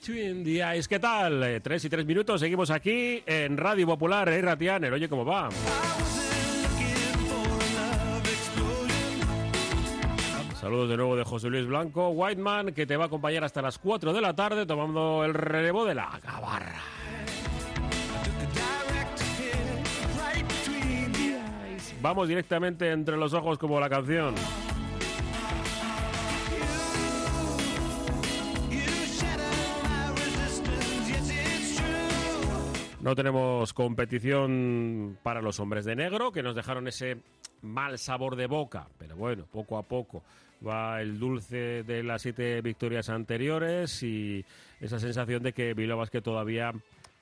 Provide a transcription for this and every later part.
Between the Eyes. ¿Qué tal? Eh, tres y tres minutos. Seguimos aquí en Radio Popular, eh, Ratianer. Oye, ¿cómo va? Saludos de nuevo de José Luis Blanco, Whiteman, que te va a acompañar hasta las 4 de la tarde tomando el relevo de la gabarra. Vamos directamente entre los ojos como la canción. No tenemos competición para los hombres de negro, que nos dejaron ese mal sabor de boca, pero bueno, poco a poco va el dulce de las siete victorias anteriores y esa sensación de que Bilbao Basket todavía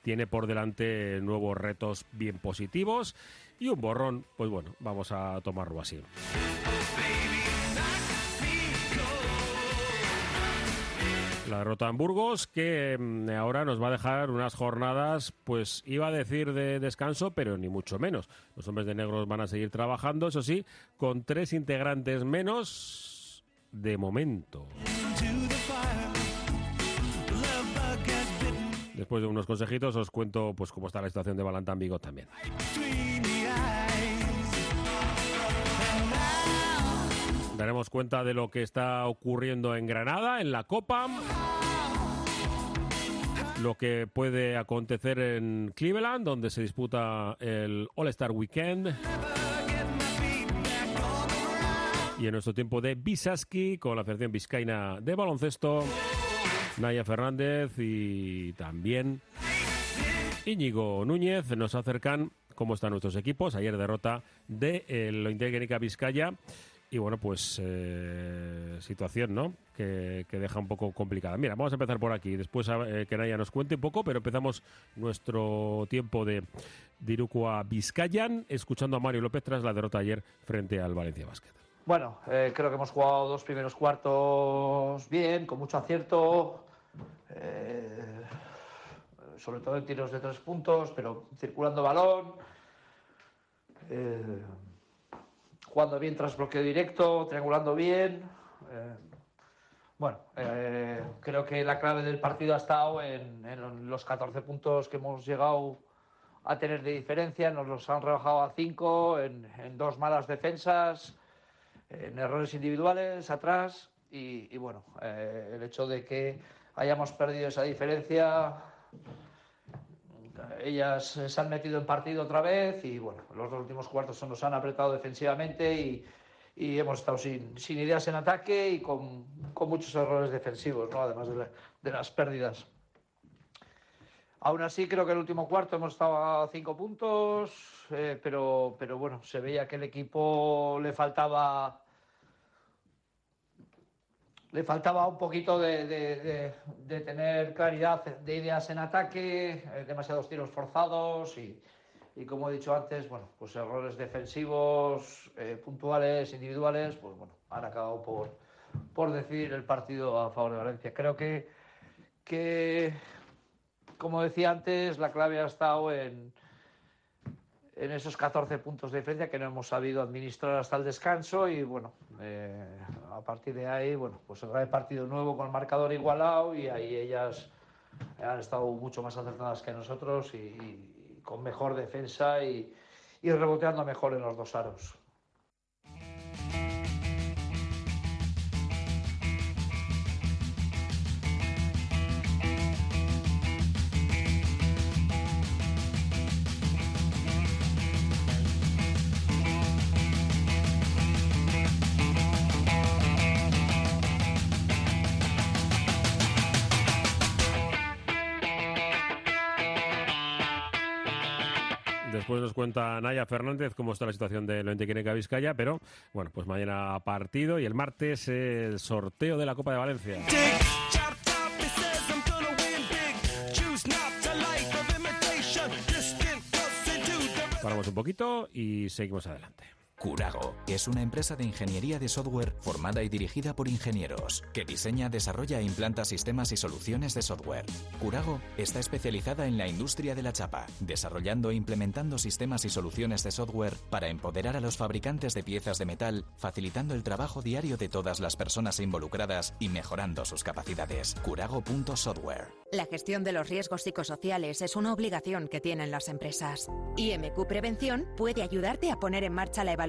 tiene por delante nuevos retos bien positivos y un borrón, pues bueno, vamos a tomarlo así. La derrota en Burgos, que mm, ahora nos va a dejar unas jornadas, pues iba a decir de descanso, pero ni mucho menos. Los hombres de negros van a seguir trabajando, eso sí, con tres integrantes menos de momento. Después de unos consejitos os cuento pues cómo está la situación de Balantán Vigo también. Daremos cuenta de lo que está ocurriendo en Granada, en la Copa, lo que puede acontecer en Cleveland, donde se disputa el All-Star Weekend. Y en nuestro tiempo de Bisaski, con la Federación Vizcaína de Baloncesto, Naya Fernández y también Íñigo Núñez nos acercan cómo están nuestros equipos. Ayer derrota de el Integrénica Vizcaya y bueno, pues eh, situación, ¿no? Que, que, deja un poco complicada. Mira, vamos a empezar por aquí. Después eh, que Naya nos cuente un poco, pero empezamos nuestro tiempo de Dirukua Vizcayan, escuchando a Mario López tras la derrota ayer frente al Valencia Basket. Bueno, eh, creo que hemos jugado dos primeros cuartos bien, con mucho acierto, sobre todo en tiros de tres puntos, pero circulando balón. Jugando bien tras bloqueo directo, triangulando bien. Eh, bueno, eh, creo que la clave del partido ha estado en, en, los 14 puntos que hemos llegado a tener de diferencia. Nos los han rebajado a 5 en, en, dos malas defensas, en errores individuales atrás. Y, y bueno, eh, el hecho de que hayamos perdido esa diferencia ellas se han metido en partido otra vez y bueno, los dos últimos cuartos nos han apretado defensivamente y, y hemos estado sin, ideas en ataque y con, con muchos errores defensivos, ¿no? además de, las pérdidas. Aún así, creo que el último cuarto hemos estado a cinco puntos, eh, pero, pero bueno, se veía que el equipo le faltaba le faltaba un poquito de, de, de, tener claridad de ideas en ataque, eh, demasiados tiros forzados y, y, como he dicho antes, bueno, pues errores defensivos eh, puntuales, individuales, pues bueno, han acabado por, por decidir el partido a favor de Valencia. Creo que, que, como decía antes, la clave ha estado en, en esos 14 puntos de diferencia que no hemos sabido administrar hasta el descanso y bueno, eh, a partir de ahí, bueno, pues el partido nuevo con el marcador igualado y ahí ellas han estado mucho más acertadas que nosotros y, y con mejor defensa y, y reboteando mejor en los dos aros. Cuenta Naya Fernández cómo está la situación de lo Queneca Vizcaya, pero bueno, pues mañana partido y el martes el sorteo de la Copa de Valencia. Paramos un poquito y seguimos adelante. Curago es una empresa de ingeniería de software formada y dirigida por ingenieros que diseña, desarrolla e implanta sistemas y soluciones de software. Curago está especializada en la industria de la chapa, desarrollando e implementando sistemas y soluciones de software para empoderar a los fabricantes de piezas de metal, facilitando el trabajo diario de todas las personas involucradas y mejorando sus capacidades. Curago.software. La gestión de los riesgos psicosociales es una obligación que tienen las empresas. IMQ Prevención puede ayudarte a poner en marcha la evaluación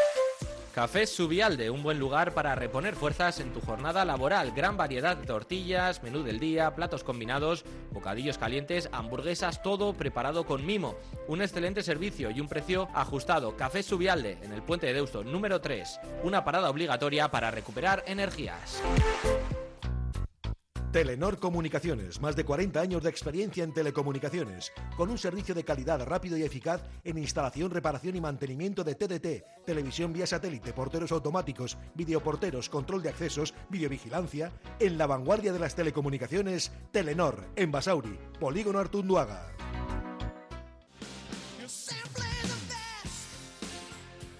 Café Subialde, un buen lugar para reponer fuerzas en tu jornada laboral. Gran variedad de tortillas, menú del día, platos combinados, bocadillos calientes, hamburguesas, todo preparado con mimo. Un excelente servicio y un precio ajustado. Café Subialde, en el puente de Deusto, número 3. Una parada obligatoria para recuperar energías. Telenor Comunicaciones, más de 40 años de experiencia en telecomunicaciones, con un servicio de calidad rápido y eficaz en instalación, reparación y mantenimiento de TDT, televisión vía satélite, porteros automáticos, videoporteros, control de accesos, videovigilancia, en la vanguardia de las telecomunicaciones, Telenor, en Basauri, Polígono Artunduaga.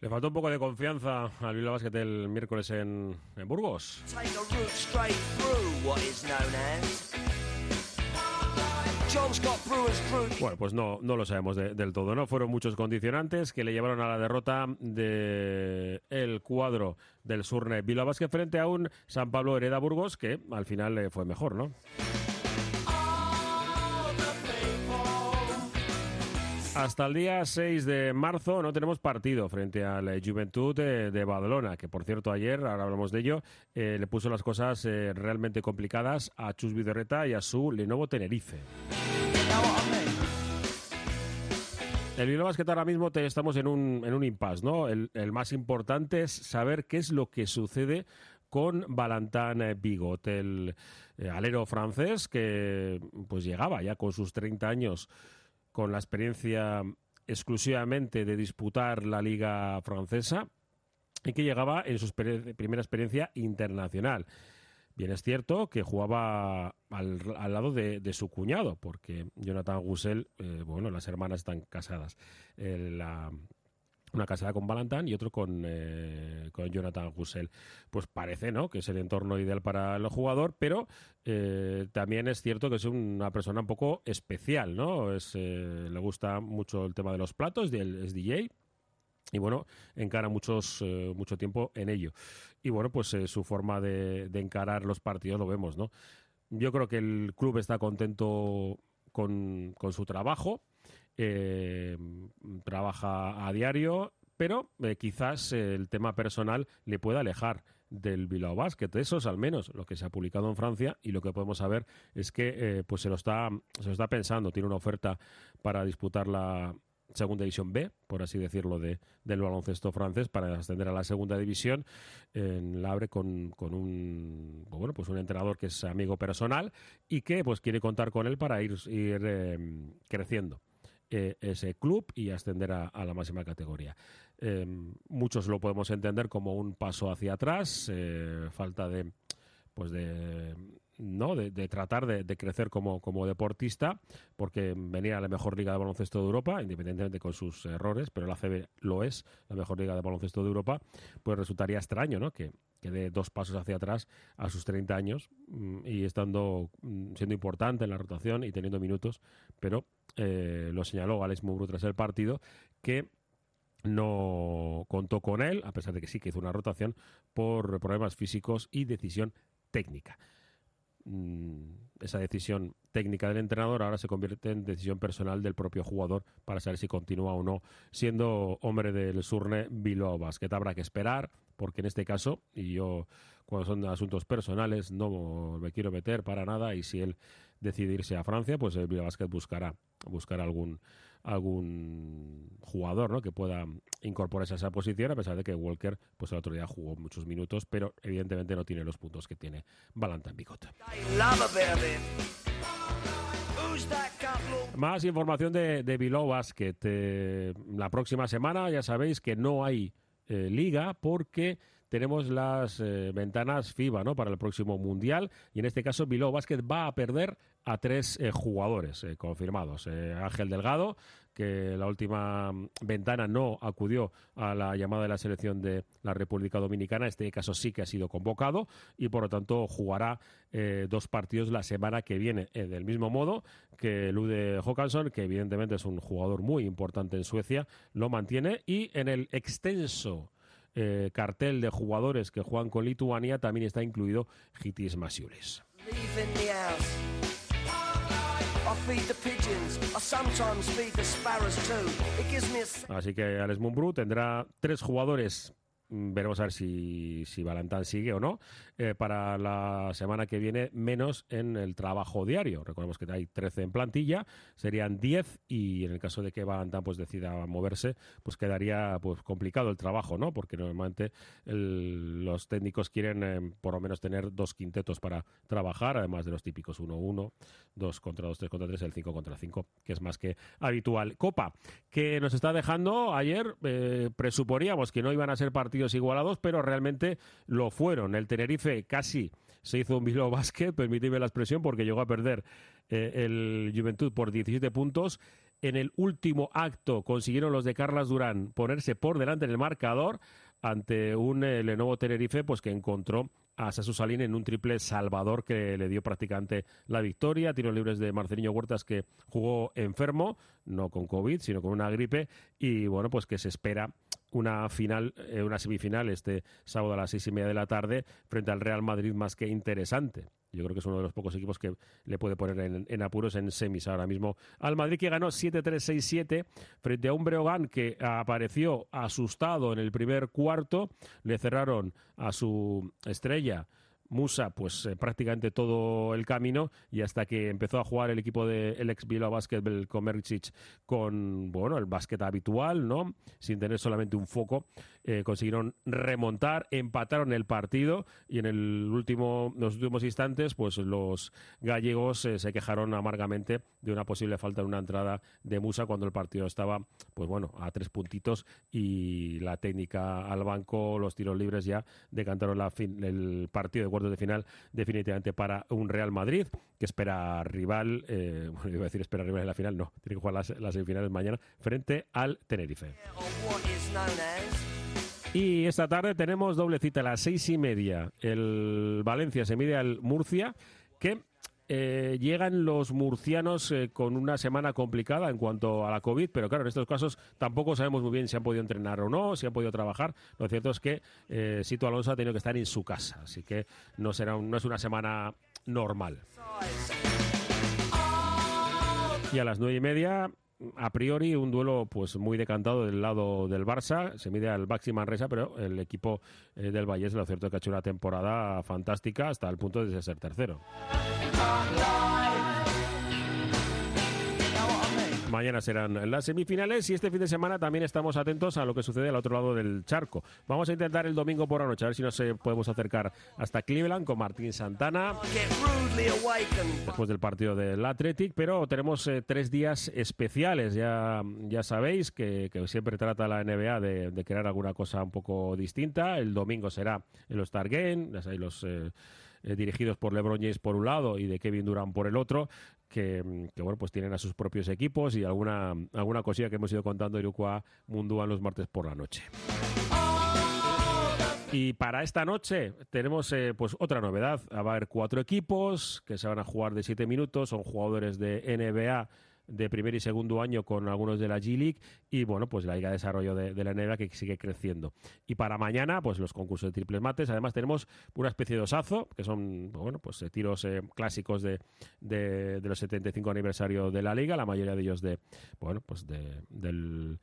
Le faltó un poco de confianza al Bilbao Basket el miércoles en, en Burgos. A. Bueno, pues no, no lo sabemos de- del todo, ¿no? Fueron muchos condicionantes que le llevaron a la derrota de el cuadro del Surne Bilbao Basket frente a un San Pablo Hereda Burgos que al final eh, fue mejor, ¿no? Hasta el día 6 de marzo no tenemos partido frente al eh, Juventud de, de Badalona, que por cierto ayer, ahora hablamos de ello, eh, le puso las cosas eh, realmente complicadas a Chus Vidorreta y a su Lenovo Tenerife. El Bilbao Basket ahora mismo te- estamos en un, en un impasse, ¿no? El, el más importante es saber qué es lo que sucede con Valentin eh, Bigot, el eh, alero francés que pues llegaba ya con sus 30 años con la experiencia exclusivamente de disputar la liga francesa y que llegaba en su primera experiencia internacional. Bien es cierto que jugaba al, lado de, su cuñado, porque Jonathan Gussel, eh, bueno, las hermanas están casadas. Eh, una casada con Valentin y otro con, eh, con Jonathan Gussel. Pues parece, ¿no?, que es el entorno ideal para el jugador, pero eh, también es cierto que es una persona un poco especial, ¿no? Eh, le gusta mucho el tema de los platos, es DJ, y bueno, encara muchos, mucho tiempo en ello. Y bueno, pues su forma de, de encarar los partidos lo vemos, ¿no? Yo creo que el club está contento con, con su trabajo, eh, trabaja a diario, pero eh, quizás eh, el tema personal le pueda alejar del Bilbao Basket. Eso es al menos lo que se ha publicado en Francia y lo que podemos saber es que eh, pues se lo está se lo está pensando. Tiene una oferta para disputar la segunda división B, por así decirlo, de, del baloncesto francés para ascender a la segunda división. En la abre con, con un bueno pues un entrenador que es amigo personal y que pues quiere contar con él para ir, eh, creciendo eh, ese club y ascender a, la máxima categoría. Eh, muchos lo podemos entender como un paso hacia atrás, eh, falta de pues de no de, tratar de, de crecer como, como deportista porque venía a la mejor liga de baloncesto de Europa independientemente con sus errores pero la CB lo es la mejor liga de baloncesto de Europa pues resultaría extraño ¿no? que, que dé dos pasos hacia atrás a sus 30 años mm, y estando mm, siendo importante en la rotación y teniendo minutos, pero eh, lo señaló Alex Mubru tras el partido que no contó con él, a pesar de que sí que hizo una rotación por problemas físicos y decisión técnica. Mm, esa decisión técnica del entrenador ahora se convierte en decisión personal del propio jugador para saber si continúa o no siendo hombre del Surne Bilbao Basket. Habrá que esperar, porque en este caso, y yo cuando son asuntos personales no me quiero meter para nada, y si él decide irse a Francia, pues el Bilbao Basket buscará, buscará algún algún jugador ¿no? que pueda incorporarse a esa posición, a pesar de que Walker pues el otro día jugó muchos minutos, pero evidentemente no tiene los puntos que tiene Valentin Bicot. Más información de, de Bilbao Basket. Eh, la próxima semana ya sabéis que no hay eh, liga porque tenemos las eh, ventanas FIBA ¿no? para el próximo Mundial y en este caso Bilbao Basket va a perder a tres eh, jugadores confirmados. Ángel Delgado, que la última ventana no acudió a la llamada de la selección de la República Dominicana, este caso sí que ha sido convocado y por lo tanto jugará eh, dos partidos la semana que viene. Eh, del mismo modo que Lude Håkansson, que evidentemente es un jugador muy importante en Suecia, lo mantiene y en el extenso eh, cartel de jugadores que juegan con Lituania también está incluido Gitis Masiulis. Así que Alex Mumbrú tendrá tres jugadores. Mm, Veremos a ver si, si Valentán sigue o no. eh, para la semana que viene, menos en el trabajo diario. Recordemos que hay 13 en plantilla, serían 10 y en el caso de que Valentán pues, decida moverse, pues quedaría pues, complicado el trabajo, ¿no? Porque normalmente los técnicos quieren eh, por lo menos tener dos quintetos para trabajar, además de los típicos 1-1, 2 contra 2, 3 contra 3, el 5 contra 5, que es más que habitual. Copa, que nos está dejando ayer, eh, presuponíamos que no iban a ser partidos igualados, pero realmente lo fueron. El Tenerife casi se hizo un Bilbao Basket, permíteme la expresión, porque llegó a perder eh, el Juventud por 17 puntos. En el último acto consiguieron los de Carlas Durán ponerse por delante en el marcador ante un eh, Lenovo Tenerife pues que encontró a Sasu Salín en un triple salvador que le dio prácticamente la victoria. Tiros libres de Marcelino Huertas que jugó enfermo, no con COVID, sino con una gripe. Y bueno, pues que se espera una final, eh, una semifinal este sábado a las seis y media de la tarde frente al Real Madrid más que interesante. Yo creo que es uno de los pocos equipos que le puede poner en, en apuros en semis ahora mismo. Al Madrid que ganó 7-3-6-7 frente a un Breogán que apareció asustado en el primer cuarto. Le cerraron a su estrella Musa, pues eh, prácticamente todo el camino y hasta que empezó a jugar el equipo del ex Bilbao Basket, el Komercic, con bueno, el básquet habitual, ¿no? Sin tener solamente un foco, eh, consiguieron remontar, empataron el partido y en el último, los últimos instantes, pues los gallegos eh, se quejaron amargamente de una posible falta en una entrada de Musa cuando el partido estaba, pues bueno, a tres puntitos y la técnica al banco, los tiros libres ya decantaron el partido de cuartos de final definitivamente para un Real Madrid que espera rival, eh, bueno, iba a decir espera rival en la final, no, tiene que jugar las, las semifinales mañana frente al Tenerife. Y esta tarde tenemos doble cita a las seis y media. El Valencia se mide al Murcia, que eh, llegan los murcianos eh, con una semana complicada en cuanto a la COVID, pero claro, en estos casos tampoco sabemos muy bien si han podido entrenar o no, si han podido trabajar. Lo cierto es que eh, Sito Alonso ha tenido que estar en su casa, así que no, será no es una semana normal. Y a las nueve y media, a priori, un duelo pues muy decantado del lado del Barça. Se mide al Baxi Manresa, pero el equipo eh, del Valle lo cierto que ha hecho una temporada fantástica hasta el punto de ser tercero. Mañana serán las semifinales y este fin de semana también estamos atentos a lo que sucede al otro lado del charco. Vamos a intentar el domingo por la noche a ver si nos eh, podemos acercar hasta Cleveland con Martín Santana después del partido del Athletic, pero tenemos eh, tres días especiales. Ya, ya sabéis que, que siempre trata la NBA de, de crear alguna cosa un poco distinta. El domingo será el All-Star Game, ya sabéis, los eh, eh, dirigidos por LeBron James por un lado y de Kevin Durant por el otro. Que, mm, que, bueno pues tienen a sus propios equipos y alguna alguna cosilla que hemos ido contando Irukoa Mundúa los martes por la noche. Y para esta noche tenemos eh, pues otra novedad. Va a haber cuatro equipos que se van a jugar de siete minutos. Son jugadores de NBA de primer y segundo año con algunos de la G-League y bueno, pues la Liga de Desarrollo de, la NBA que sigue creciendo. Y para mañana, pues los concursos de triples mates. Además tenemos una especie de osazo, que son, bueno, pues eh, tiros eh, clásicos de, de, de, los 75 aniversario de la Liga, la mayoría de ellos de, bueno, pues de, del...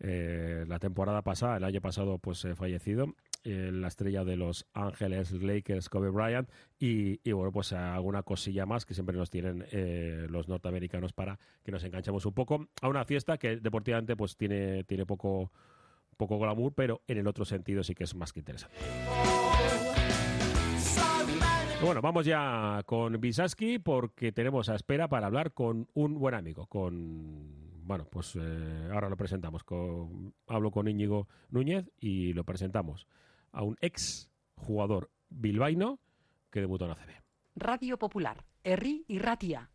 Eh, la temporada pasada, el año pasado, pues eh, fallecido eh, la estrella de los Ángeles Lakers, Kobe Bryant, y, y, bueno, pues alguna cosilla más que siempre nos tienen eh, los norteamericanos para que nos enganchemos un poco a una fiesta que deportivamente pues tiene, tiene poco, poco glamour, pero en el otro sentido sí que es más que interesante. Bueno, vamos ya con Bisaski porque tenemos a espera para hablar con un buen amigo, con bueno, pues eh, ahora lo presentamos. Con, hablo con Íñigo Núñez y lo presentamos a un ex jugador bilbaíno que debutó en ACB. Radio Popular, Herri y Ratia.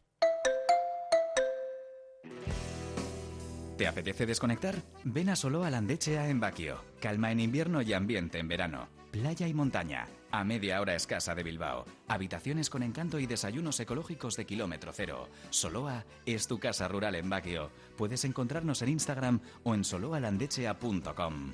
¿Te apetece desconectar? Ven a Solo a Landechea en Baquio. Calma en invierno y ambiente en verano. Playa y montaña. A media hora escasa de Bilbao. Habitaciones con encanto y desayunos ecológicos de kilómetro cero. Soloa es tu casa rural en Baquio. Puedes encontrarnos en Instagram o en soloalandechea.com.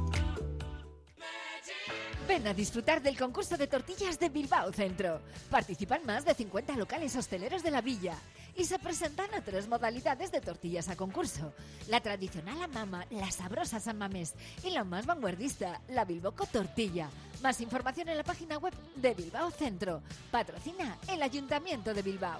Ven a disfrutar del concurso de tortillas de Bilbao Centro. Participan más de 50 locales hosteleros de la villa y se presentan a tres modalidades de tortillas a concurso. La tradicional a mama, la sabrosa San Mamés y la más vanguardista, la Bilboco Tortilla. Más información en la página web de Bilbao Centro. Patrocina el Ayuntamiento de Bilbao.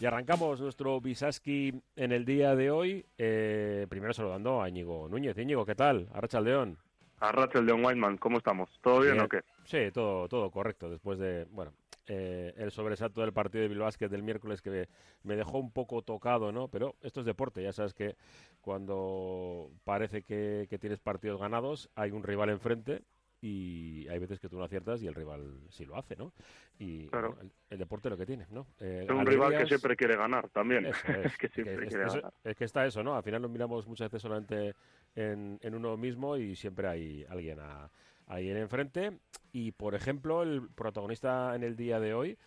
Y arrancamos nuestro Bisaski en el día de hoy, eh, primero saludando a Íñigo Núñez. Íñigo, ¿qué tal? Arracha León. Arracha León Whiteman, ¿cómo estamos? ¿Todo bien, bien, o qué? Sí, todo, todo correcto. Después de, bueno, eh, el sobresalto del partido de Bilbao del miércoles que me, me, dejó un poco tocado, ¿no? Pero esto es deporte, ya sabes que cuando parece que, que tienes partidos ganados, hay un rival enfrente y hay veces que tú no aciertas y el rival sí lo hace, ¿no? Y claro. el, el, deporte lo que tiene, ¿no? Eh, es un rival que siempre quiere ganar también. Es, es, que siempre que quiere es, ganar. Es que está eso, ¿no? Al final nos miramos muchas veces solamente en, en uno mismo y siempre hay alguien a, ahí en enfrente. Y, por ejemplo, el protagonista en el día de hoy,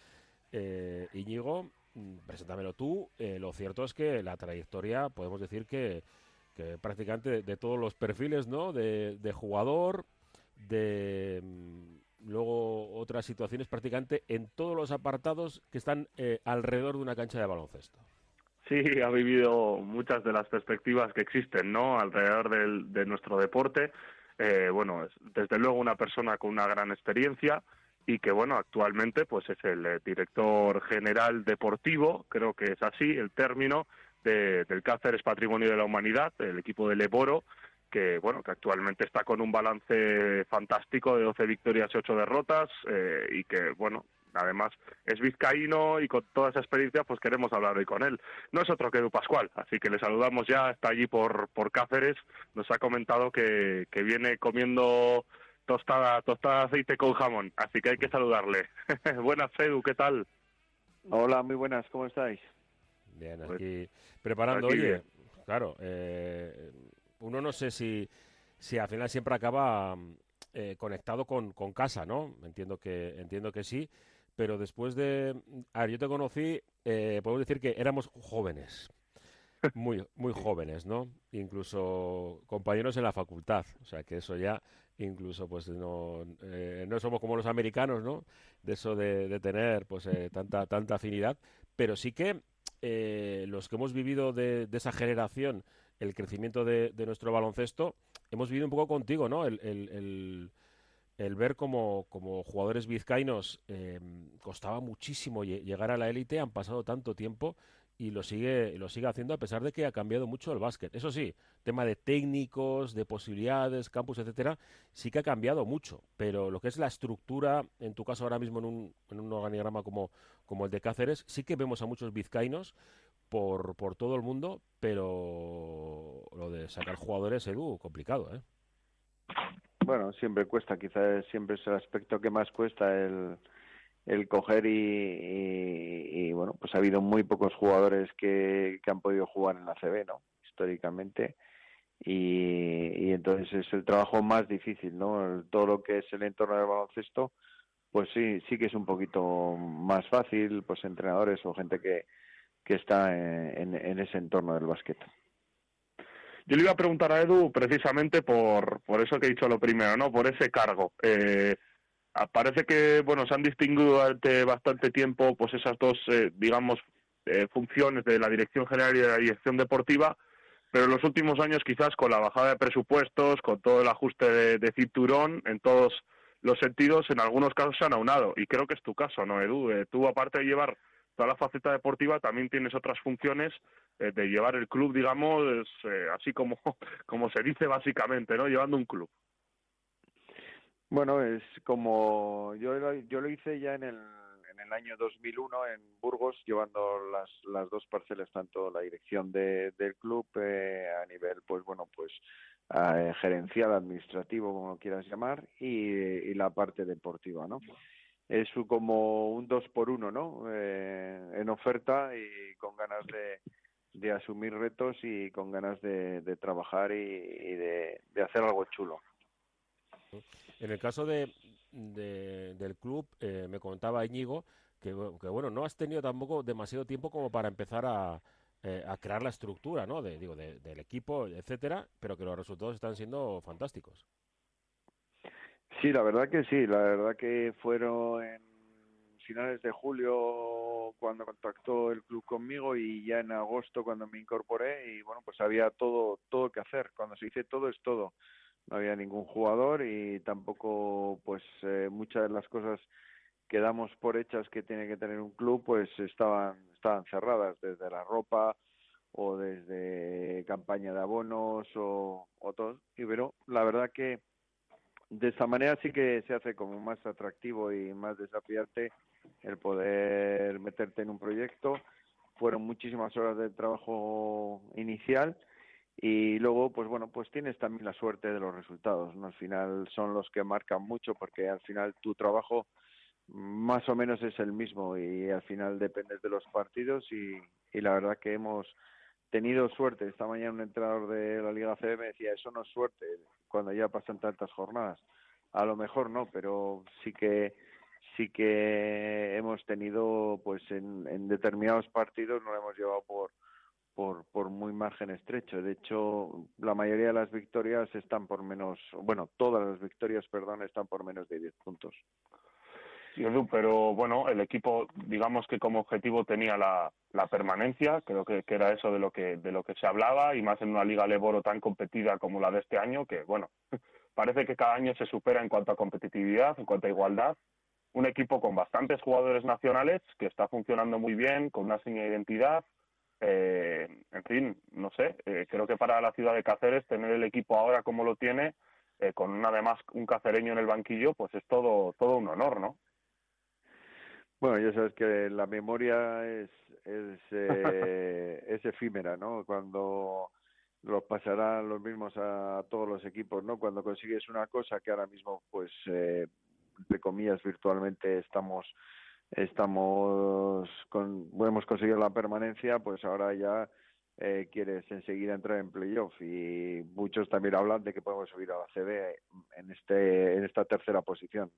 eh, Íñigo, mm, preséntamelo tú. Eh, lo cierto es que la trayectoria, podemos decir que, que prácticamente de, de, todos los perfiles, ¿no? De, de jugador, de mm, luego otras situaciones prácticamente en todos los apartados que están eh, alrededor de una cancha de baloncesto. Sí, ha vivido muchas de las perspectivas que existen, ¿no? Alrededor del, de nuestro deporte. Eh, bueno, es desde luego una persona con una gran experiencia y que, bueno, actualmente pues es el eh, director general deportivo, creo que es así el término, de, del Cáceres Patrimonio de la Humanidad, el equipo de Leboro, que bueno que actualmente está con un balance fantástico de 12 victorias y 8 derrotas eh, y que bueno además es vizcaíno y con toda esa experiencia pues queremos hablar hoy con él. No es otro que Edu Pascual, así que le saludamos ya, está allí por, por Cáceres, nos ha comentado que, que viene comiendo tostada, tostada de aceite con jamón, así que hay que saludarle. buenas Edu, ¿qué tal? Hola, muy buenas, ¿cómo estáis? Bien, pues aquí preparando, oye, claro, eh, uno no sé si, si al final siempre acaba eh, conectado con, con, casa, ¿no? Entiendo que, entiendo que sí, pero después de... A ver, yo te conocí, eh, podemos decir que éramos jóvenes, muy, muy jóvenes, ¿no? Incluso compañeros en la facultad, o sea que eso ya incluso pues no, eh, no somos como los americanos, ¿no? De eso de, tener pues eh, tanta, tanta afinidad, pero sí que los que hemos vivido de, de esa generación el crecimiento de, nuestro baloncesto, hemos vivido un poco contigo, ¿no? El, ver como, como, jugadores vizcaínos em, costaba muchísimo llegar a la élite, han pasado tanto tiempo y lo sigue, lo sigue haciendo a pesar de que ha cambiado mucho el básquet. Eso sí, tema de técnicos, de posibilidades, campus, etcétera, sí que ha cambiado mucho, pero lo que es la estructura, en tu caso ahora mismo en un, en un organigrama como, como el de Cáceres, sí que vemos a muchos vizcaínos por, por todo el mundo, pero lo de sacar jugadores, Edu, complicado, ¿eh? Bueno, siempre cuesta, quizás siempre es el aspecto que más cuesta el, el coger y, bueno, pues ha habido muy pocos jugadores que, que han podido jugar en la CB, ¿no? Históricamente. Y, y, entonces es el trabajo más difícil, ¿no? Todo lo que es el entorno del baloncesto, pues sí, sí que es un poquito más fácil, pues entrenadores o gente que, que está en, ese entorno del básquet. Yo le iba a preguntar a Edu precisamente por, por eso que he dicho lo primero, ¿no? Por ese cargo. Eh, parece que, bueno, se han distinguido durante bastante tiempo, pues esas dos, eh, digamos, eh, funciones de la dirección general y de la dirección deportiva, pero en los últimos años quizás con la bajada de presupuestos, con todo el ajuste de, de cinturón, en todos los sentidos, en algunos casos se han aunado. Y creo que es tu caso, ¿no, Edu? tú, aparte de llevar toda la faceta deportiva también tienes otras funciones eh, de llevar el club, digamos, eh, así como, como se dice básicamente, ¿no? Llevando un club. Bueno, es como yo lo, yo lo hice ya en el, en el año 2001 en Burgos, llevando las, las dos parcelas, tanto la dirección de, del club eh, a nivel, pues bueno, pues gerencial, administrativo, como lo quieras llamar, y, y la parte deportiva, ¿no? Es como un dos por uno, ¿no? Eh, en oferta y con ganas de, de, asumir retos y con ganas de, de trabajar y, de, de, hacer algo chulo. En el caso de, del club, eh, me contaba Íñigo que, bueno, no has tenido tampoco demasiado tiempo como para empezar a, eh, a crear la estructura, ¿no? De, digo, del equipo, etcétera, pero que los resultados están siendo fantásticos. Sí, la verdad que sí, la verdad que fueron en finales de julio cuando contactó el club conmigo y ya en agosto cuando me incorporé y bueno, pues había todo todo que hacer. Cuando se dice todo es todo. No había ningún jugador y tampoco pues eh, muchas de las cosas que damos por hechas que tiene que tener un club pues estaban estaban cerradas desde la ropa o desde campaña de abonos o, o todo. Y pero la verdad que de esta manera sí que se hace como más atractivo y más desafiante el poder meterte en un proyecto. Fueron muchísimas horas de trabajo inicial y luego, pues bueno, pues tienes también la suerte de los resultados. ¿no? Al final son los que marcan mucho porque al final tu trabajo más o menos es el mismo y al final dependes de los partidos y, y la verdad que hemos tenido suerte. Esta mañana un entrenador de la Liga CB me decía, eso no es suerte cuando ya pasan tantas jornadas. A lo mejor no, pero sí que sí que hemos tenido, pues en, determinados partidos nos hemos llevado por, por, por muy margen estrecho. De hecho, la mayoría de las victorias están por menos, bueno, todas las victorias, perdón, están por menos de 10 puntos. Sí, Edu, pero bueno, el equipo, digamos que como objetivo tenía la, permanencia, creo que, que, era eso de lo que de lo que se hablaba y más en una liga Leboro tan competida como la de este año, que bueno, parece que cada año se supera en cuanto a competitividad, en cuanto a igualdad. Un equipo con bastantes jugadores nacionales que está funcionando muy bien, con una seña de identidad. Eh, en fin, no sé, eh, creo que para la ciudad de Cáceres tener el equipo ahora como lo tiene, eh, con además un cacereño en el banquillo, pues es todo todo un honor, ¿no? Bueno, ya sabes que la memoria es es, eh, es efímera, ¿no? Cuando los pasarán los mismos a todos los equipos, ¿no? Cuando consigues una cosa que ahora mismo, pues, eh, comillas, virtualmente estamos estamos con, hemos conseguido la permanencia, pues ahora ya eh, quieres enseguida entrar en playoff y muchos también hablan de que podemos subir a la CB en este en esta tercera posición.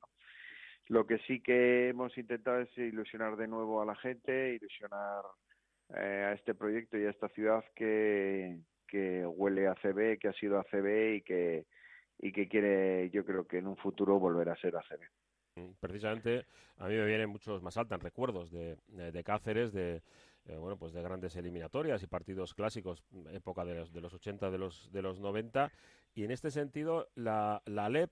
Lo que sí que hemos intentado es ilusionar de nuevo a la gente, ilusionar eh, a este proyecto y a esta ciudad que, que huele a CB, que ha sido ACB y que y que quiere, yo creo que en un futuro volver a ser ACB. Mm, precisamente a mí me vienen muchos más altan recuerdos de, de, Cáceres, de eh, bueno pues de grandes eliminatorias y partidos clásicos, época de los, de los 80, de los, de los 90, y en este sentido la, la LEP,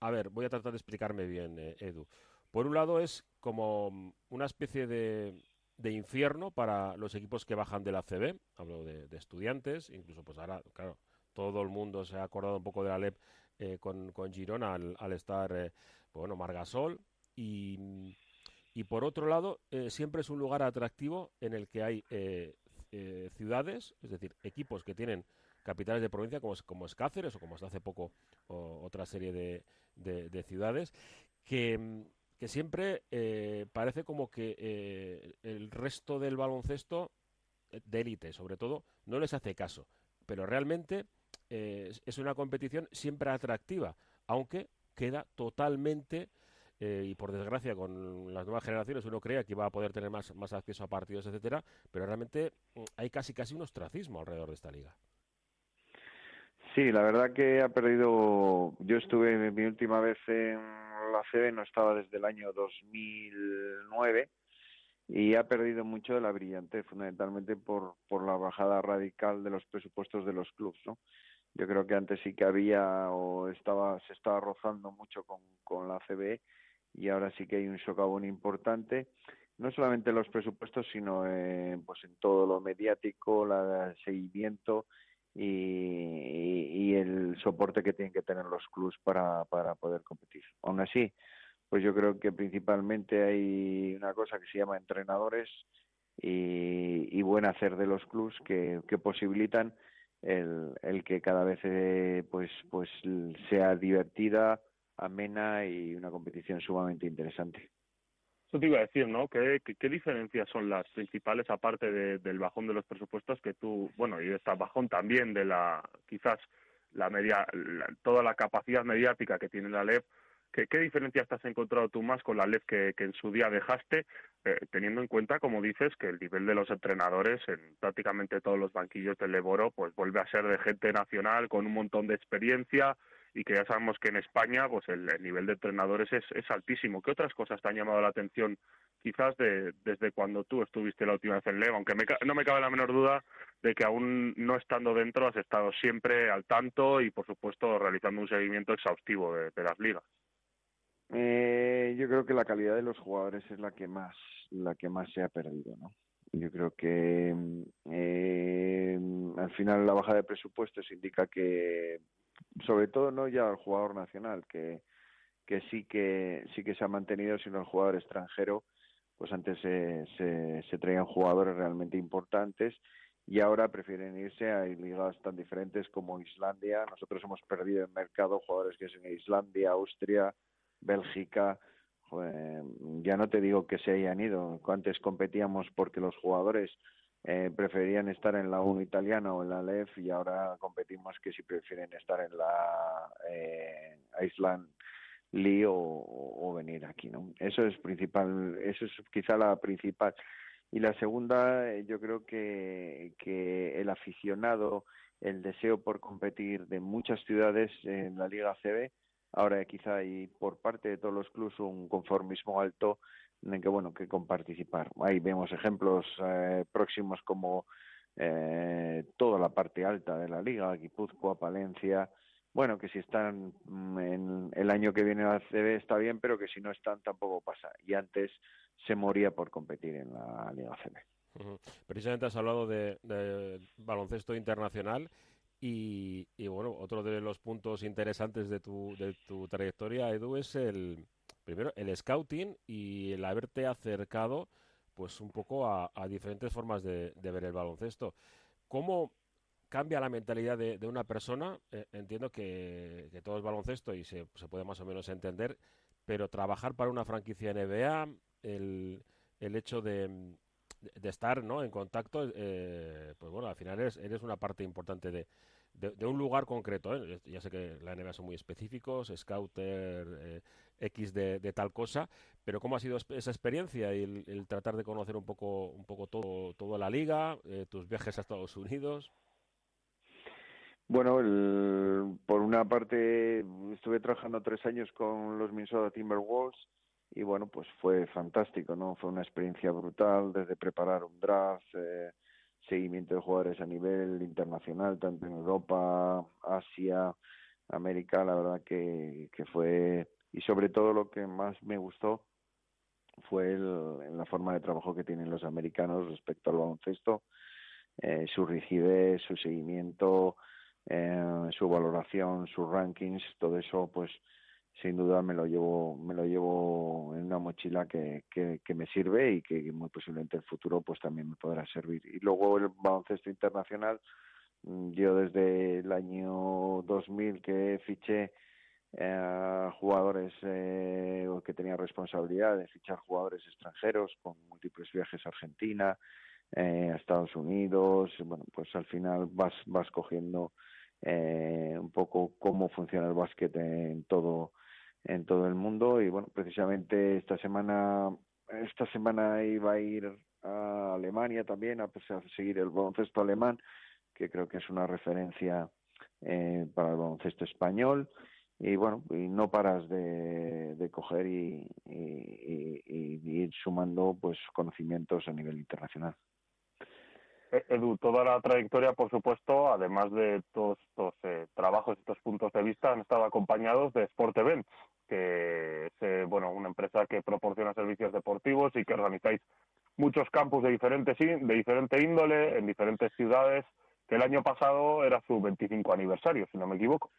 a ver, voy a tratar de explicarme bien, eh, Edu. Por un lado es como una especie de, de infierno para los equipos que bajan de la CB, hablo de, estudiantes, incluso pues ahora, claro, todo el mundo se ha acordado un poco de la LEP eh, con, Girona al, estar, eh, bueno, Margasol y, por otro lado siempre es un lugar atractivo en el que hay ciudades, es decir, equipos que tienen capitales de provincia como es, como es Cáceres o como hasta hace poco otra serie de, de ciudades que, que siempre eh, parece como que eh, el resto del baloncesto, eh, de élite sobre todo, no les hace caso. Pero realmente es una competición siempre atractiva, aunque queda totalmente, y por desgracia con las nuevas generaciones uno crea que va a poder tener más, más acceso a partidos, etcétera, pero realmente mm, hay casi casi un ostracismo alrededor de esta liga. Sí, la verdad que ha perdido. Yo estuve mi última vez en la CB, no estaba desde el año 2009 y ha perdido mucho de la brillante, fundamentalmente por, por la bajada radical de los presupuestos de los clubes, ¿no? Yo creo que antes sí que había o estaba se estaba rozando mucho con, con la CB y ahora sí que hay un socavón importante no solamente en los presupuestos, sino en, pues en todo lo mediático, el seguimiento y, el soporte que tienen que tener los clubs para, para poder competir. Aún así, pues yo creo que principalmente hay una cosa que se llama entrenadores y, buen hacer de los clubs que, que posibilitan el, el, que cada vez eh, pues pues sea divertida, amena y una competición sumamente interesante. Eso te iba a decir, ¿no? ¿Qué, qué, diferencias son las principales, aparte del bajón de los presupuestos que tú, bueno, y de esta bajón también de la, quizás, la media, toda la capacidad mediática que tiene la LEP? ¿Qué, qué diferencias te has encontrado tú más con la LEP que, que en su día dejaste, eh, teniendo en cuenta, como dices, que el nivel de los entrenadores en prácticamente todos los banquillos del Leboro, pues vuelve a ser de gente nacional con un montón de experiencia, y que ya sabemos que en España pues el, nivel de entrenadores es, altísimo. ¿Qué otras cosas te han llamado la atención quizás de, desde cuando tú estuviste la última vez en Leva? Aunque no me cabe la menor duda de que aún no estando dentro has estado siempre al tanto y por supuesto realizando un seguimiento exhaustivo de, las ligas. Eh, yo creo que la calidad de los jugadores es la que más la que más se ha perdido, ¿no? Yo creo que eh, al final la baja de presupuestos indica que sobre todo no ya al jugador nacional que que sí que sí que se ha mantenido sino al jugador extranjero pues antes se, se, se traían jugadores realmente importantes y ahora prefieren irse a ligas tan diferentes como Islandia. Nosotros hemos perdido en mercado jugadores que son en Islandia, Austria, Bélgica. ya no te digo que se hayan ido. Antes competíamos porque los jugadores eh, preferían estar en la 1 italiana o en la LEF y ahora competimos que si prefieren estar en la eh, Island Lee o, venir aquí, ¿no? Eso es principal, eso es quizá la principal. Y la segunda, eh, yo creo que, que el aficionado, el deseo por competir de muchas ciudades en la Liga CB, ahora quizá hay por parte de todos los clubes un conformismo alto en que bueno que con participar ahí vemos ejemplos eh, próximos como eh, toda la parte alta de la liga Guipúzcoa Palencia. Bueno que si están mm, en el año que viene la CB está bien pero que si no están tampoco pasa. Y antes se moría por competir en la liga CB precisamente has hablado de, baloncesto internacional y, y, bueno otro de los puntos interesantes de tu de tu trayectoria Edu es el primero el scouting y el haberte acercado pues un poco a, diferentes formas de, ver el baloncesto. ¿Cómo cambia la mentalidad de, una persona? Eh, entiendo que, todo es baloncesto y se, puede más o menos entender, pero trabajar para una franquicia NBA, el, el hecho de, estar ¿no? en contacto, eh, pues bueno, al final eres, eres una parte importante de, de, un lugar concreto. ¿eh? Ya sé que la NBA son muy específicos, Scouter, eh, X de, tal cosa, pero ¿cómo ha sido esa experiencia y el, tratar de conocer un poco, un poco todo, toda la liga, eh, tus viajes a Estados Unidos? Bueno, por una parte estuve trabajando tres años con los Minnesota Timberwolves y bueno, pues fue fantástico, ¿no? Fue una experiencia brutal desde preparar un draft, eh, seguimiento de jugadores a nivel internacional, tanto en Europa, Asia, América, la verdad que, que fue, y sobre todo lo que más me gustó fue el, la forma de trabajo que tienen los americanos respecto al baloncesto, eh, su rigidez, su seguimiento, eh, su valoración, sus rankings, todo eso pues sin duda me lo llevo me lo llevo en una mochila que, que, me sirve y que muy posiblemente en el futuro pues también me podrá servir. Y luego el baloncesto internacional mm, yo desde el año 2000 que fiché eh, jugadores eh, que tenía responsabilidad de fichar jugadores extranjeros con múltiples viajes a Argentina eh, a Estados Unidos bueno pues al final vas vas cogiendo eh, un poco cómo funciona el básquet en todo en todo el mundo. Y bueno precisamente esta semana esta semana iba a ir a Alemania también a, a seguir el baloncesto alemán que creo que es una referencia eh, para el baloncesto español y bueno y no paras de, coger y, y, ir sumando pues conocimientos a nivel internacional. Eh, Edu, toda la trayectoria, por supuesto, además de todos estos eh, trabajos, estos puntos de vista, han estado acompañados de Sport Events, que es eh, bueno una empresa que proporciona servicios deportivos y que organizáis muchos campus de diferentes de diferente índole en diferentes ciudades que el año pasado era su 25 aniversario si no me equivoco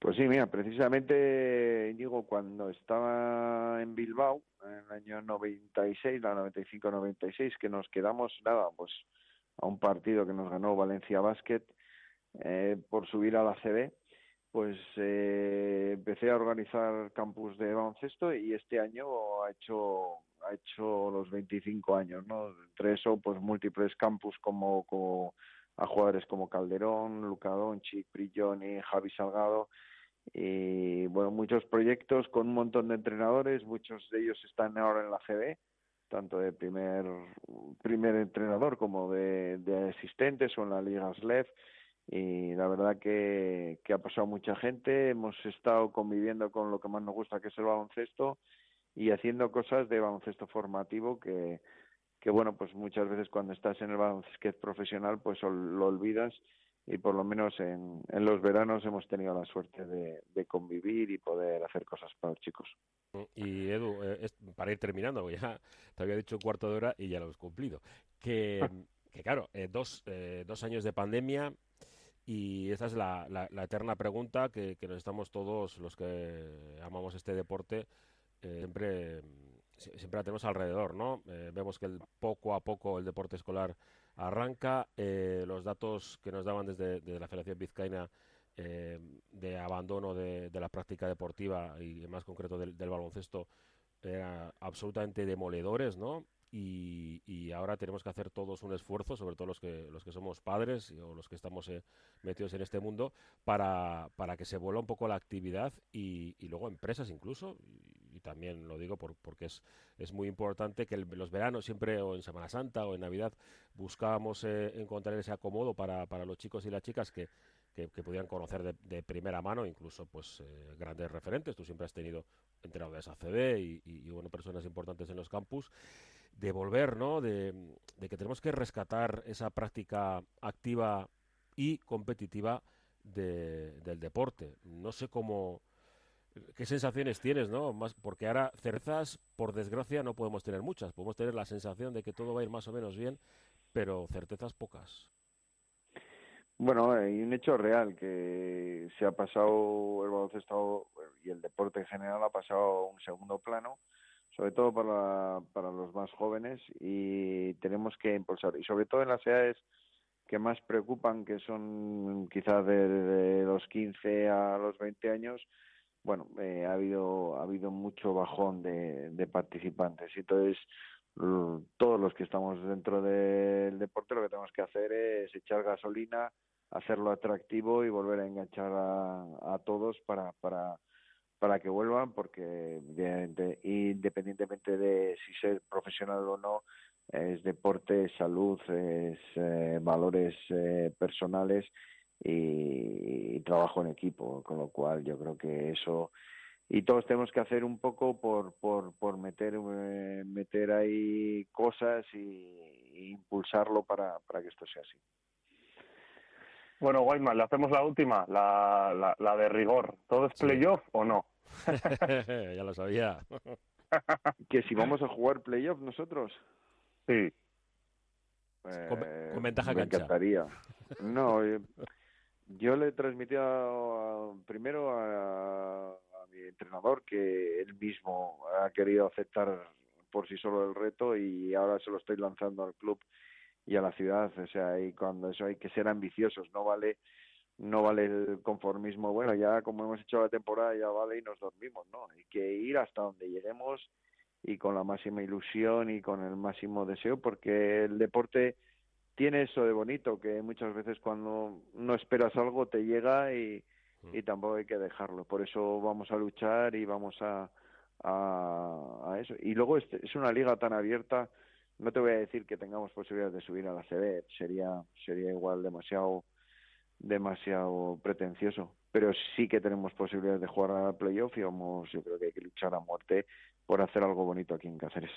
pues sí mira precisamente digo cuando estaba en Bilbao en el año 96 la 95 96 que nos quedamos nada pues a un partido que nos ganó Valencia Basket eh, por subir a la CB pues eh, empecé a organizar campus de baloncesto y este año ha hecho ha hecho los 25 años, ¿no? Entre eso, pues múltiples campus como, como a jugadores como Calderón, Luca Doncic, Brilloni, Javi Salgado y bueno, muchos proyectos con un montón de entrenadores, muchos de ellos están ahora en la GB, tanto de primer primer entrenador como de, de asistentes o en la Liga SLEV y la verdad que, que ha pasado mucha gente, hemos estado conviviendo con lo que más nos gusta que es el baloncesto y haciendo cosas de baloncesto formativo que, que bueno, pues muchas veces cuando estás en el baloncesto profesional pues lo olvidas y por lo menos en, en los veranos hemos tenido la suerte de, de, convivir y poder hacer cosas para los chicos. Y Edu, eh, para ir terminando, ya te había dicho un cuarto de hora y ya lo has cumplido. Que, que claro, eh, dos, eh, dos años de pandemia, y esa es la, la, eterna pregunta que, que, nos estamos todos los que amamos este deporte eh, siempre siempre la tenemos alrededor, ¿no? Eh, vemos que el, poco a poco el deporte escolar arranca. Eh, los datos que nos daban desde, la Federación Vizcaína de abandono de, la práctica deportiva y más concreto del, baloncesto eran absolutamente demoledores, ¿no? y, ahora tenemos que hacer todos un esfuerzo, sobre todo los que, los que somos padres o los que estamos eh, metidos en este mundo, para, para que se vuelva un poco la actividad y, luego empresas incluso, y, también lo digo por, porque es, es muy importante que los veranos siempre o en Semana Santa o en Navidad buscábamos eh, encontrar ese acomodo para, para los chicos y las chicas que, que, pudieran conocer de, primera mano, incluso pues eh, grandes referentes. Tú siempre has tenido entrenadores ACB y, y, bueno, personas importantes en los campus de volver, ¿no? De, que tenemos que rescatar esa práctica activa y competitiva del deporte. No sé cómo, qué sensaciones tienes, ¿no? Más porque ahora certezas, por desgracia, no podemos tener muchas. Podemos tener la sensación de que todo va a ir más o menos bien, pero certezas pocas. Bueno, hay un hecho real que se ha pasado el baloncesto y el deporte en general ha pasado a un segundo plano, sobre todo para, para los más jóvenes y tenemos que impulsar y sobre todo en las edades que más preocupan, que son quizás de, los 15 a los 20 años, bueno, eh, ha habido ha habido mucho bajón de, participantes. Entonces, todos los que estamos dentro del deporte lo que tenemos que hacer es echar gasolina, hacerlo atractivo y volver a enganchar a, todos para, para, para que vuelvan, porque independientemente de si ser profesional o no, es deporte, es salud, es eh, valores eh, personales y, trabajo en equipo, con lo cual yo creo que eso y todos tenemos que hacer un poco por, por, por meter eh, meter ahí cosas y, impulsarlo para, para que esto sea así. Bueno, Guayman, le hacemos la última, la, la, de rigor. ¿Todo es playoff o no? ya lo sabía. que si vamos a jugar playoff nosotros. Sí. con, ventaja me encantaría. No, eh, yo le transmití a, primero a, mi entrenador que él mismo ha querido aceptar por sí solo el reto y ahora se lo estoy lanzando al club y a la ciudad, o sea, y cuando eso hay que ser ambiciosos, no vale no vale el conformismo, bueno, ya como hemos hecho la temporada ya vale y nos dormimos, no, hay que ir hasta donde lleguemos y con la máxima ilusión y con el máximo deseo porque el deporte tiene eso de bonito que muchas veces cuando no esperas algo te llega y, mm. y tampoco hay que dejarlo. Por eso vamos a luchar y vamos a, a, eso. Y luego es, es, una liga tan abierta, no te voy a decir que tengamos posibilidades de subir a la CB, sería, sería igual demasiado demasiado pretencioso, pero sí que tenemos posibilidades de jugar al playoff y vamos, yo creo que hay que luchar a muerte por hacer algo bonito aquí en Cáceres.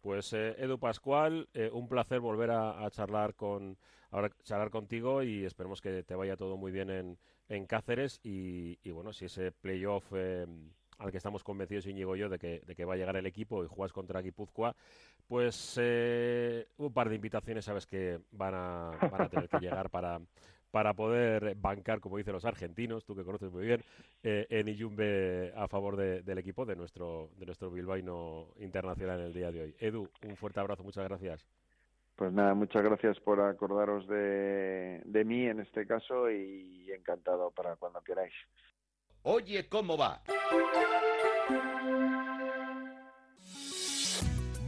Pues eh, Edu Pascual, eh, un placer volver a, charlar con ahora charlar contigo y esperemos que te vaya todo muy bien en, en Cáceres y, bueno, si ese playoff eh, al que estamos convencidos Íñigo y yo de que, de que va a llegar el equipo y juegas contra Guipúzcoa, pues un par de invitaciones sabes que van a, van a tener que llegar para, para poder bancar, como dicen los argentinos, tú que conoces muy bien, eh, en Iyumbe a favor del equipo de nuestro, de nuestro bilbaíno internacional en el día de hoy. Edu, un fuerte abrazo, muchas gracias. Pues nada, muchas gracias por acordaros de, de mí en este caso y encantado para cuando queráis. Oye, ¿cómo va?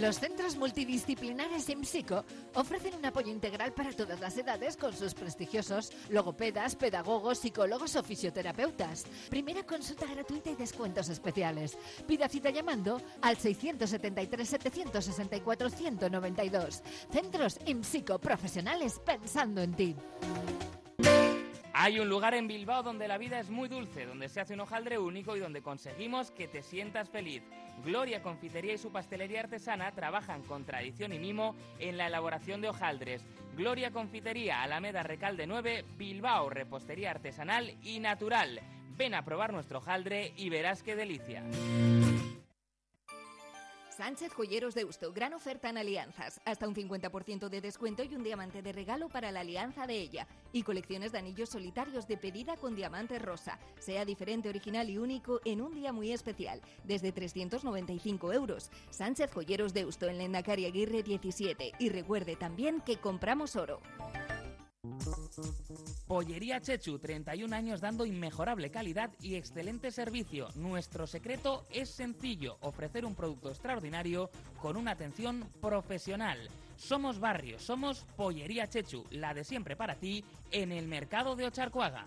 Los centros multidisciplinares IMSICO ofrecen un apoyo integral para todas las edades con sus prestigiosos logopedas, pedagogos, psicólogos o fisioterapeutas. Primera consulta gratuita y descuentos especiales. Pida cita llamando al 673-764-192. Centros IMSICO profesionales pensando en ti. Hay un lugar en Bilbao donde la vida es muy dulce, donde se hace un hojaldre único y donde conseguimos que te sientas feliz. Gloria Confitería y su pastelería artesana trabajan con tradición y mimo en la elaboración de hojaldres. Gloria Confitería, Alameda Recalde 9, Bilbao, repostería artesanal y natural. Ven a probar nuestro hojaldre y verás qué delicia. Sánchez Joyeros de Usto, gran oferta en alianzas, hasta un 50% de descuento y un diamante de regalo para la alianza de ella. Y colecciones de anillos solitarios de pedida con diamante rosa. Sea diferente, original y único en un día muy especial, desde 395 euros. Sánchez Joyeros de Usto en Lendakari Aguirre 17. Y recuerde también que compramos oro. Pollería Chechu, 31 años dando inmejorable calidad y excelente servicio. Nuestro secreto es sencillo, ofrecer un producto extraordinario con una atención profesional. Somos barrio, somos Pollería Chechu, la de siempre para ti, en el mercado de Ocharcuaga.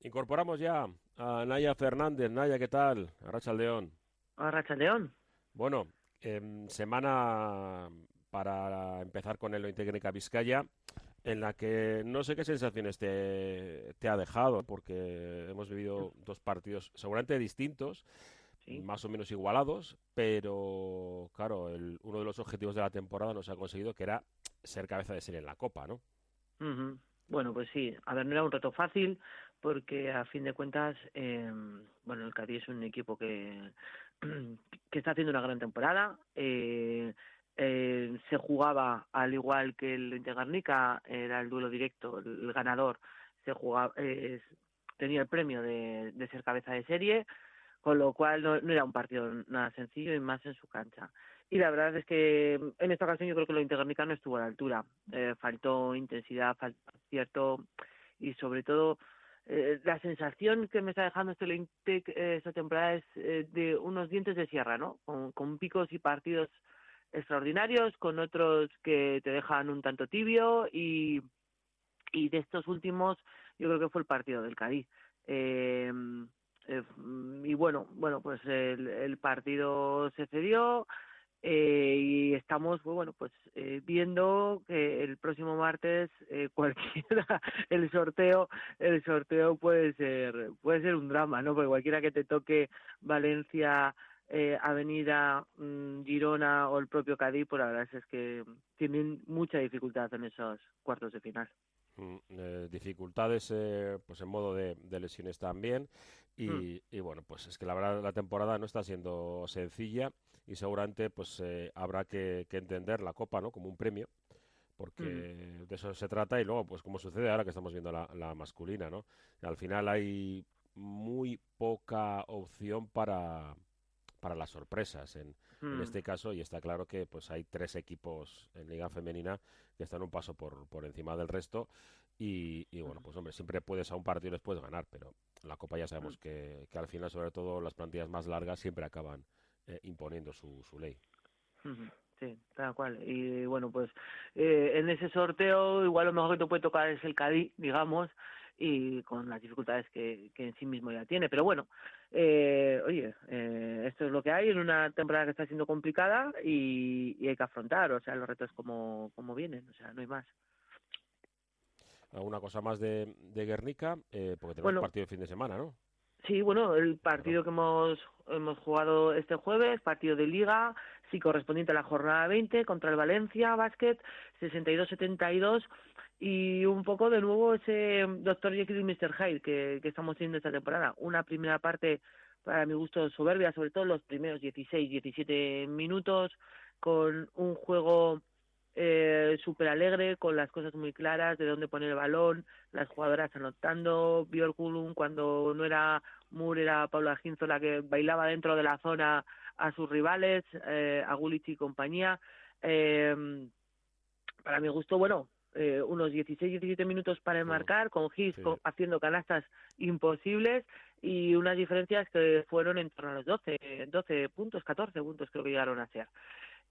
Incorporamos ya a Naya Fernández. Naya, ¿qué tal? Arracha León. Arracha León. Bueno, em, semana para empezar con el Técnica Vizcaya, en la que no sé qué sensaciones te, te ha dejado, porque hemos vivido dos partidos seguramente distintos, más o menos igualados, pero claro, el, uno de los objetivos de la temporada nos ha conseguido que era ser cabeza de serie en la Copa, ¿no? Bueno, pues sí, a ver, no era un reto fácil, porque a fin de cuentas, eh, bueno, el Cádiz es un equipo que, que está haciendo una gran temporada, eh, eh, se jugaba al igual que el Intergarnica, era el duelo directo, el, ganador se jugaba, eh, tenía el premio de, de, ser cabeza de serie, con lo cual no, era un partido nada sencillo y más en su cancha. Y la verdad es que en esta ocasión yo creo que lo Intergarnica no estuvo a la altura, eh, faltó intensidad, faltó cierto y sobre todo eh, la sensación que me está dejando este Lintec eh, esta temporada es eh, de unos dientes de sierra, ¿no? Con, con picos y partidos extraordinarios, con otros que te dejan un tanto tibio y, y de estos últimos yo creo que fue el partido del Cádiz. Eh, y bueno, bueno, pues el, el partido se cedió eh, y estamos, pues, bueno, pues eh, viendo que el próximo martes eh, cualquiera el sorteo, el sorteo puede ser, puede ser un drama, ¿no? Porque cualquiera que te toque Valencia eh, Avenida, mmm, Girona o el propio Cádiz, pues la verdad es que tienen mucha dificultad en esos cuartos de final. Mm, eh, dificultades eh, pues en modo de, de lesiones también y, mm. y, bueno pues es que la verdad la temporada no está siendo sencilla y seguramente pues eh, habrá que, que, entender la copa no como un premio porque mm. de eso se trata y luego pues como sucede ahora que estamos viendo la, la masculina no al final hay muy poca opción para para las sorpresas en, mm. en, este caso y está claro que pues hay tres equipos en liga femenina que están un paso por, por encima del resto y, y, bueno pues hombre siempre puedes a un partido les puedes ganar pero la copa ya sabemos mm. que, que, al final sobre todo las plantillas más largas siempre acaban eh, imponiendo su, su ley Sí, tal cual. Y bueno, pues eh, en ese sorteo igual lo mejor que te puede tocar es el Cádiz, digamos, y con las dificultades que, que en sí mismo ya tiene. Pero bueno, eh, oye, eh, esto es lo que hay en una temporada que está siendo complicada y, y hay que afrontar, o sea, los retos como, como vienen, o sea, no hay más. ¿Alguna cosa más de, de Guernica? Eh, porque tenemos bueno, partido de fin de semana, ¿no? Sí, bueno, el partido que hemos, hemos jugado este jueves, partido de liga, sí correspondiente a la jornada 20 contra el Valencia Basket, 62-72 y un poco de nuevo ese Dr. Jekyll y Mr. Hyde que, estamos teniendo esta temporada. Una primera parte para mi gusto soberbia, sobre todo los primeros 16, 17 minutos, con un juego eh, súper alegre, con las cosas muy claras, de dónde poner el balón, las jugadoras anotando, Björkulun cuando no era Moore, era Paula Ginzo la que bailaba dentro de la zona a sus rivales, eh, a Gulich y compañía. Eh, para mi gusto, bueno, eh, unos 16-17 minutos para enmarcar, con Gis sí. haciendo canastas imposibles y unas diferencias que fueron en torno a los 12, 12 puntos, 14 puntos creo que llegaron a ser.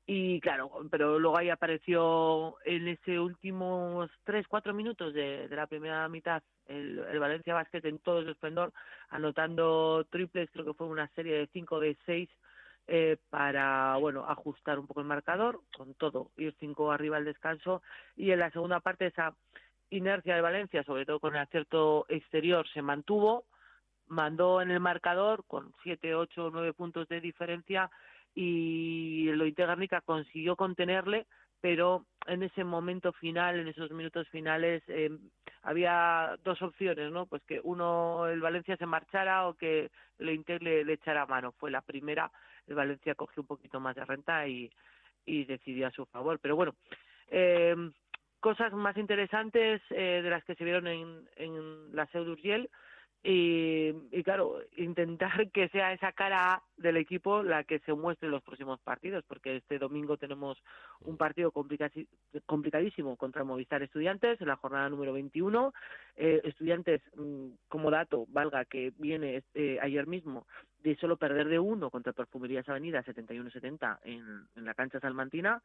Y claro, pero luego ahí apareció en ese últimos 3, 4 minutos de, de la primera mitad el, el Valencia Basket en todo su esplendor, anotando triples, creo que fue una serie de 5 de 6 eh, para bueno ajustar un poco el marcador, con todo, ir cinco arriba al descanso, y en la segunda parte esa inercia de Valencia, sobre todo con el acierto exterior, se mantuvo, mandó en el marcador con siete, ocho, nueve puntos de diferencia y el Oite Garnica consiguió contenerle, pero en ese momento final, en esos minutos finales, eh, había dos opciones, ¿no? Pues que uno, el Valencia se marchara o que el Inter le, le echara mano. Fue la primera Valencia cogió un poquito más de renta y, y decidió a su favor. Pero bueno, eh, cosas más interesantes eh, de las que se vieron en, en la Seudurgiel y, y claro, intentar que sea esa cara del equipo la que se muestre en los próximos partidos, porque este domingo tenemos un partido complicadísimo contra Movistar Estudiantes en la jornada número 21. Eh, estudiantes, mm, como dato, valga que viene eh, ayer mismo de solo perder de uno contra Perfumerías Avenida 71-70 en, en la cancha salmantina,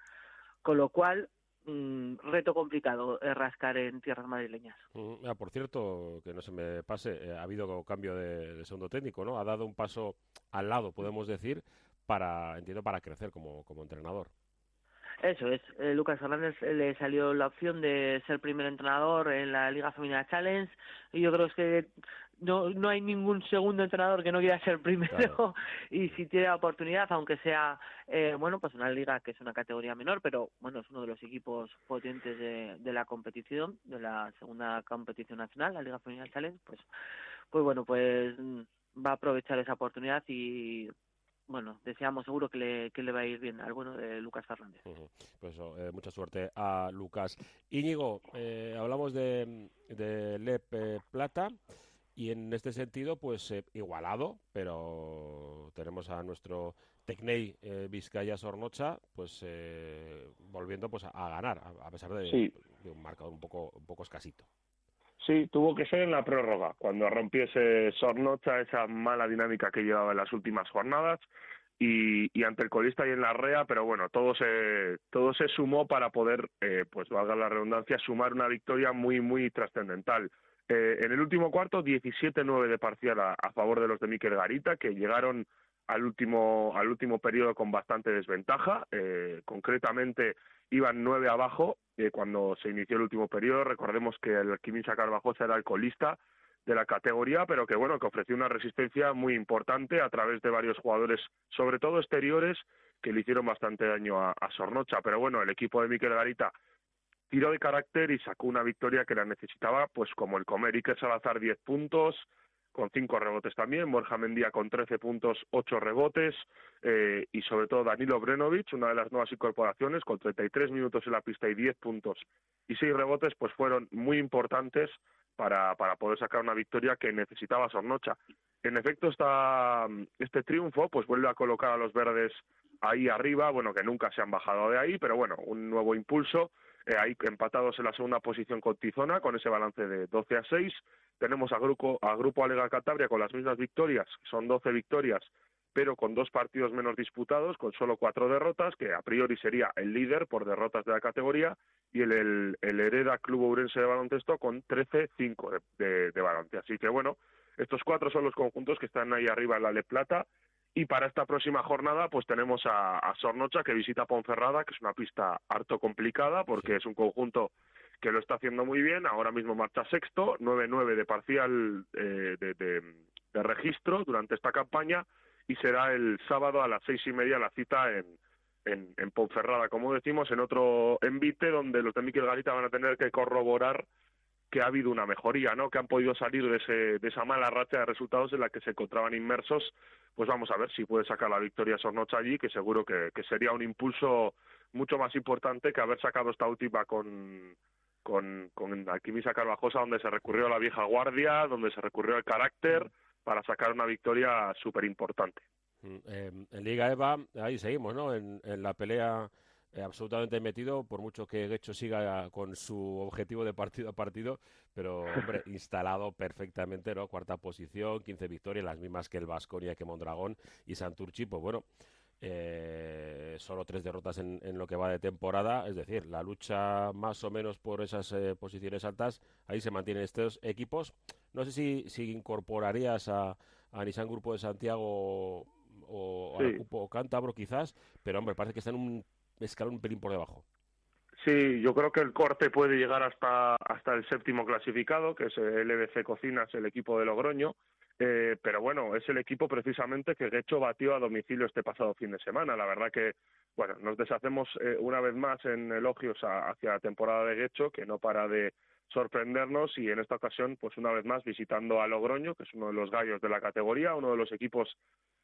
con lo cual mm, reto complicado eh, rascar en tierras madrileñas. Mm, ah, por cierto, que no se me pase, eh, ha habido cambio de, de, segundo técnico, ¿no? Ha dado un paso al lado, podemos decir, para, entiendo, para crecer como, como entrenador. Eso es, eh, Lucas Fernández eh, le salió la opción de ser primer entrenador en la Liga Femenina Challenge y yo creo que no, no hay ningún segundo entrenador que no quiera ser primero y si tiene la oportunidad, aunque sea, eh, bueno, pues una liga que es una categoría menor, pero bueno, es uno de los equipos potentes de, de la competición, de la segunda competición nacional, la Liga Femenina Challenge, pues, pues bueno, pues mm, va a aprovechar esa oportunidad y bueno, deseamos seguro que le, que le va a ir bien al bueno de Lucas Fernández. Pues eh, mucha suerte a Lucas. Íñigo, eh, hablamos de, de LEP eh, Plata y en este sentido, pues eh, igualado, pero tenemos a nuestro Tecnei eh, Vizcaya Sornocha, pues volviendo pues a, a ganar, a, a pesar de, Sí. de un marcador un poco, un poco escasito. Sí, tuvo que ser en la prórroga, cuando rompiese Sornocha esa mala dinámica que llevaba en las últimas jornadas y, y ante el colista y en la REA, pero bueno, todo se, todo se sumó para poder, eh, pues valga la redundancia, sumar una victoria muy, muy trascendental. Eh, en el último cuarto, 17-9 de parcial a, favor de los de Miquel Garita, que llegaron al último, al último periodo con bastante desventaja. Eh, concretamente, iban nueve abajo eh, cuando se inició el último periodo. Recordemos que el Quimisa Carvajosa era el colista de la categoría, pero que bueno, que ofreció una resistencia muy importante a través de varios jugadores, sobre todo exteriores, que le hicieron bastante daño a, a Sornocha. Pero bueno, el equipo de Miquel Garita tiró de carácter y sacó una victoria que la necesitaba, pues como el comer Iker Salazar 10 puntos, con cinco rebotes también, Borja Mendía con 13 puntos, 8 rebotes, eh, y sobre todo Danilo Brenovich, una de las nuevas incorporaciones, con 33 minutos en la pista y 10 puntos y 6 rebotes, pues fueron muy importantes para, para poder sacar una victoria que necesitaba Sornocha. En efecto, esta, este triunfo pues vuelve a colocar a los verdes ahí arriba, bueno, que nunca se han bajado de ahí, pero bueno, un nuevo impulso, eh, ahí empatados en la segunda posición con Tizona, con ese balance de 12 a 6, tenemos a Grupo, a Grupo Alega Cantabria con las mismas victorias, son 12 victorias, pero con dos partidos menos disputados, con solo cuatro derrotas, que a priori sería el líder por derrotas de la categoría, y el, el, Hereda Club Ourense de Baloncesto con 13-5 de, de, de balance. Así que bueno, estos cuatro son los conjuntos que están ahí arriba en la Le Plata, y para esta próxima jornada, pues tenemos a, a Sornocha que visita Ponferrada, que es una pista harto complicada porque es un conjunto que lo está haciendo muy bien. Ahora mismo marcha sexto, 9-9 de parcial eh, de, de, de, registro durante esta campaña y será el sábado a las seis y media la cita en, en, en Ponferrada, como decimos, en otro envite donde los de Miquel Garita van a tener que corroborar que ha habido una mejoría, ¿no? Que han podido salir de, ese, de esa mala racha de resultados en la que se encontraban inmersos. Pues vamos a ver si puede sacar la victoria Sornocha allí, que seguro que, que sería un impulso mucho más importante que haber sacado esta última con, con, con Alquimisa Carvajosa, donde se recurrió a la vieja guardia, donde se recurrió al carácter para sacar una victoria súper importante. Eh, en Liga EVA, ahí seguimos, ¿no? En la pelea eh, absolutamente metido, por mucho que Guecho siga con su objetivo de partido a partido, pero, hombre, instalado perfectamente, ¿no? Cuarta posición, 15 victorias, las mismas que el Vasconia, que Mondragón y Santurchi, pues bueno, eh, solo tres derrotas en, en, lo que va de temporada, es decir, la lucha más o menos por esas eh, posiciones altas, ahí se mantienen estos equipos. No sé si, si incorporarías a, a Nissan Grupo de Santiago o sí. al grupo cántabro quizás, pero hombre, parece que están un escalón un pelín por debajo. Sí, yo creo que el corte puede llegar hasta, hasta el séptimo clasificado, que es el LBC Cocinas, el equipo de Logroño, eh, pero bueno, es el equipo precisamente que Guecho batió a domicilio este pasado fin de semana. La verdad que, bueno, nos deshacemos eh, una vez más en elogios a, hacia la temporada de Guecho, que no para de sorprendernos y en esta ocasión, pues una vez más visitando a Logroño, que es uno de los gallos de la categoría, uno de los equipos,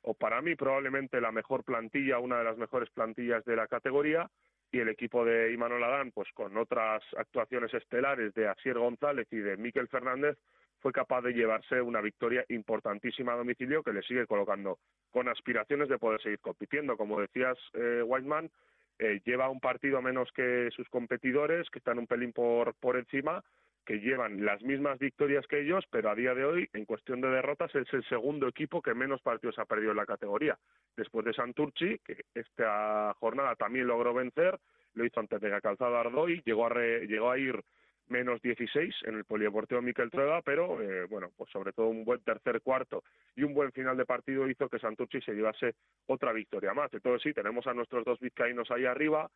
o para mí probablemente la mejor plantilla, una de las mejores plantillas de la categoría, y el equipo de Imanol Adán, pues con otras actuaciones estelares de Asier González y de Miquel Fernández, fue capaz de llevarse una victoria importantísima a domicilio que le sigue colocando con aspiraciones de poder seguir compitiendo. Como decías, eh, Whiteman, eh, lleva un partido menos que sus competidores, que están un pelín por, por encima, que llevan las mismas victorias que ellos, pero a día de hoy, en cuestión de derrotas, es el segundo equipo que menos partidos ha perdido en la categoría. Después de Santurchi, que esta jornada también logró vencer, lo hizo ante Mega Calzado Ardoy, llegó a, re- llegó a ir menos 16 en el Polideportivo Miquel Trueba, pero eh, bueno, pues sobre todo un buen tercer cuarto y un buen final de partido hizo que Santurci se llevase otra victoria más. Entonces sí, tenemos a nuestros dos vizcaínos ahí arriba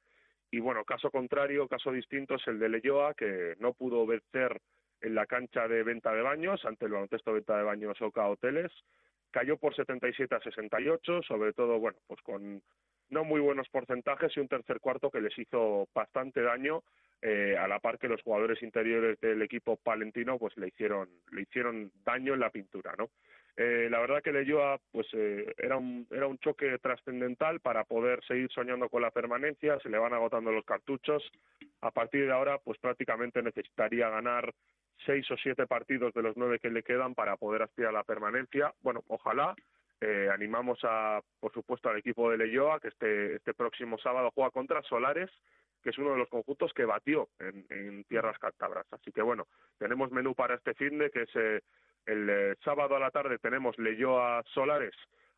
y bueno, caso contrario, caso distinto es el de Leyoa, que no pudo vencer en la cancha de venta de baños ante el baloncesto venta de baños Oca Hoteles, cayó por 77 a 68, sobre todo, bueno, pues con no muy buenos porcentajes y un tercer cuarto que les hizo bastante daño eh, a la par que los jugadores interiores del equipo palentino pues le hicieron le hicieron daño en la pintura no Eh, la verdad que Leyoa pues eh, era un era un choque trascendental para poder seguir soñando con la permanencia se le van agotando los cartuchos. A partir de ahora pues prácticamente necesitaría ganar seis o siete partidos de los nueve que le quedan para poder aspirar a la permanencia. Bueno ojalá eh, animamos a, por supuesto, al equipo de Leyoa que este, este próximo sábado juega contra Solares, que es uno de los conjuntos que batió en, en tierras cántabras. Así que bueno, tenemos menú para este fin de que es eh, el eh, sábado a la tarde tenemos Leyoa Solares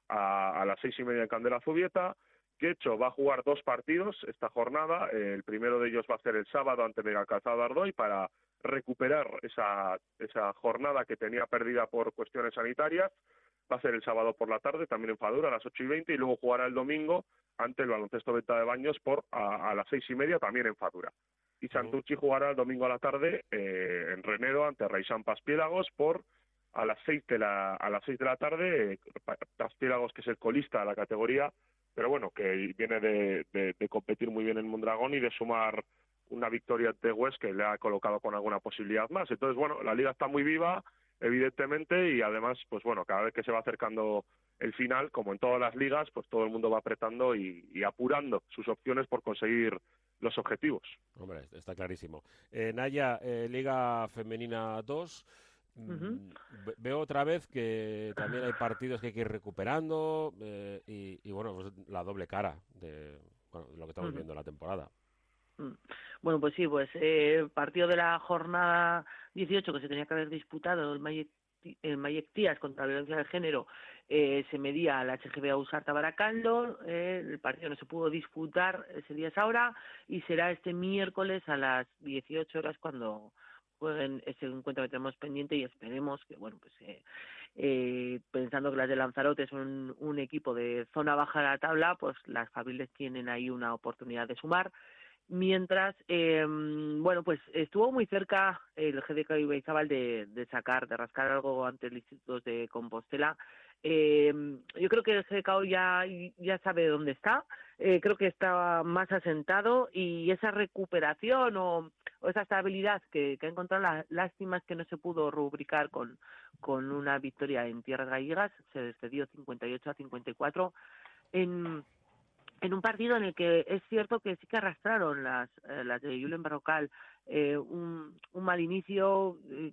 a, las seis y media en Candela Zubieta. Quecho va a jugar dos partidos esta jornada. El primero de ellos va a ser el sábado ante Megacalzado Ardoy para recuperar esa, esa jornada que tenía perdida por cuestiones sanitarias va a ser el sábado por la tarde, también en Fadura, a las ocho y veinte, y luego jugará el domingo ante el baloncesto Venta de Baños por a, a las seis y media, también en Fadura. Y Santurchi jugará el domingo a la tarde eh, en Renedo ante Raisán Paspiélagos por a las seis de la a las seis de la tarde eh, Pa- Paspiélagos que es el colista de la categoría pero bueno que viene de, de- de competir muy bien en Mondragón y de sumar una victoria ante West que le ha colocado con alguna posibilidad más entonces bueno la liga está muy viva evidentemente y además pues bueno cada vez que se va acercando el final como en todas las ligas pues todo el mundo va apretando y, y apurando sus opciones por conseguir los objetivos Hombre, está clarísimo. Eh, Naya, eh, Liga Femenina 2. mm, ve- Veo otra vez que también hay partidos que hay que ir recuperando eh, y, y, bueno, pues la doble cara de, bueno, de lo que estamos viendo en la temporada. Mm. Bueno, pues sí, pues eh, partido de la jornada 18 que se tenía que haber disputado el Mayec Tías contra la violencia de género eh, se medía al HGB Ausarta Baracaldo, eh, el partido no se pudo disputar ese día es ahora y será este miércoles a las 18 horas cuando jueguen ese encuentro que tenemos pendiente y esperemos que, bueno, pues eh, eh, pensando que las de Lanzarote son un equipo de zona baja de la tabla, pues las Fabiles tienen ahí una oportunidad de sumar mientras eh, bueno pues estuvo muy cerca el GDK Ibaizábal de, de sacar de rascar algo ante el Instituto de Compostela. Eh, yo creo que el GDK ya ya sabe dónde está. Eh, creo que está más asentado y esa recuperación o, esa estabilidad que, que ha encontrado la lástima es que no se pudo rubricar con con una victoria en tierras gallegas. Se descedió 58 a 54 en en un partido en el que es cierto que sí que arrastraron las, eh, de Julen Barrocal eh, un, un mal inicio, eh,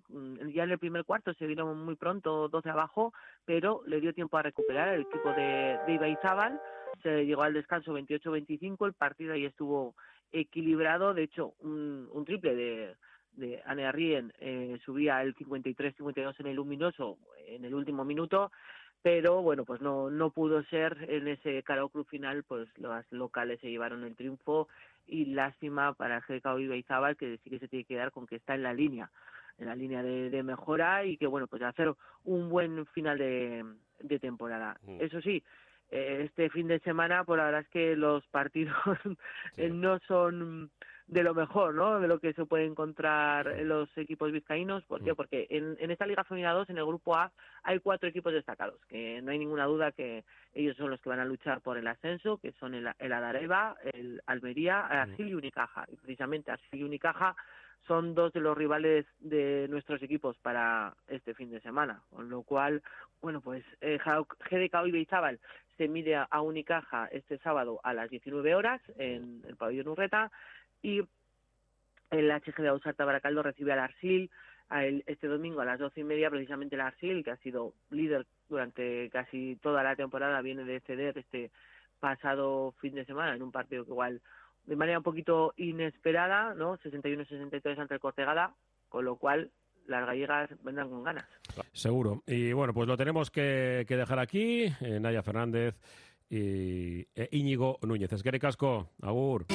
ya en el primer cuarto se vieron muy pronto 12 abajo, pero le dio tiempo a recuperar el equipo de, de Ibaizábal, se llegó al descanso 28-25, el partido ahí estuvo equilibrado, de hecho un, un triple de, de Anne Arrien eh, subía el 53-52 en el luminoso en el último minuto, pero bueno, pues no, no pudo ser en ese Caro Cruz final, pues los locales se llevaron el triunfo y lástima para el GK Ibaizábal que sí que se tiene que dar con que está en la línea, en la línea de, de mejora y que bueno, pues hacer un buen final de, de temporada. Mm. Eso sí, eh, este fin de semana, por la verdad es que los partidos no son de lo mejor, ¿no? De lo que se puede encontrar en los equipos vizcaínos. ¿Por qué? Porque en, en esta Liga Femenina 2, en el Grupo A, hay cuatro equipos destacados, que no hay ninguna duda que ellos son los que van a luchar por el ascenso, que son el, el Adareva, el Almería, Arsil y Unicaja. Y precisamente Arsil y Unicaja son dos de los rivales de nuestros equipos para este fin de semana, con lo cual, bueno, pues eh, GDK Ibaizábal se mide a Unicaja este sábado a las 19 horas en el pabellón Urreta y el HG de Ausarta Baracaldo recibe al Arsil este domingo a las doce y media precisamente el Arsil que ha sido líder durante casi toda la temporada viene de ceder este pasado fin de semana en un partido que igual de manera un poquito inesperada no 61-63 ante el Cortegada con lo cual las gallegas vendrán con ganas Seguro. Y bueno, pues lo tenemos que, que dejar aquí. eh, Naya Fernández y eh, Íñigo Núñez. Es que casco. Agur.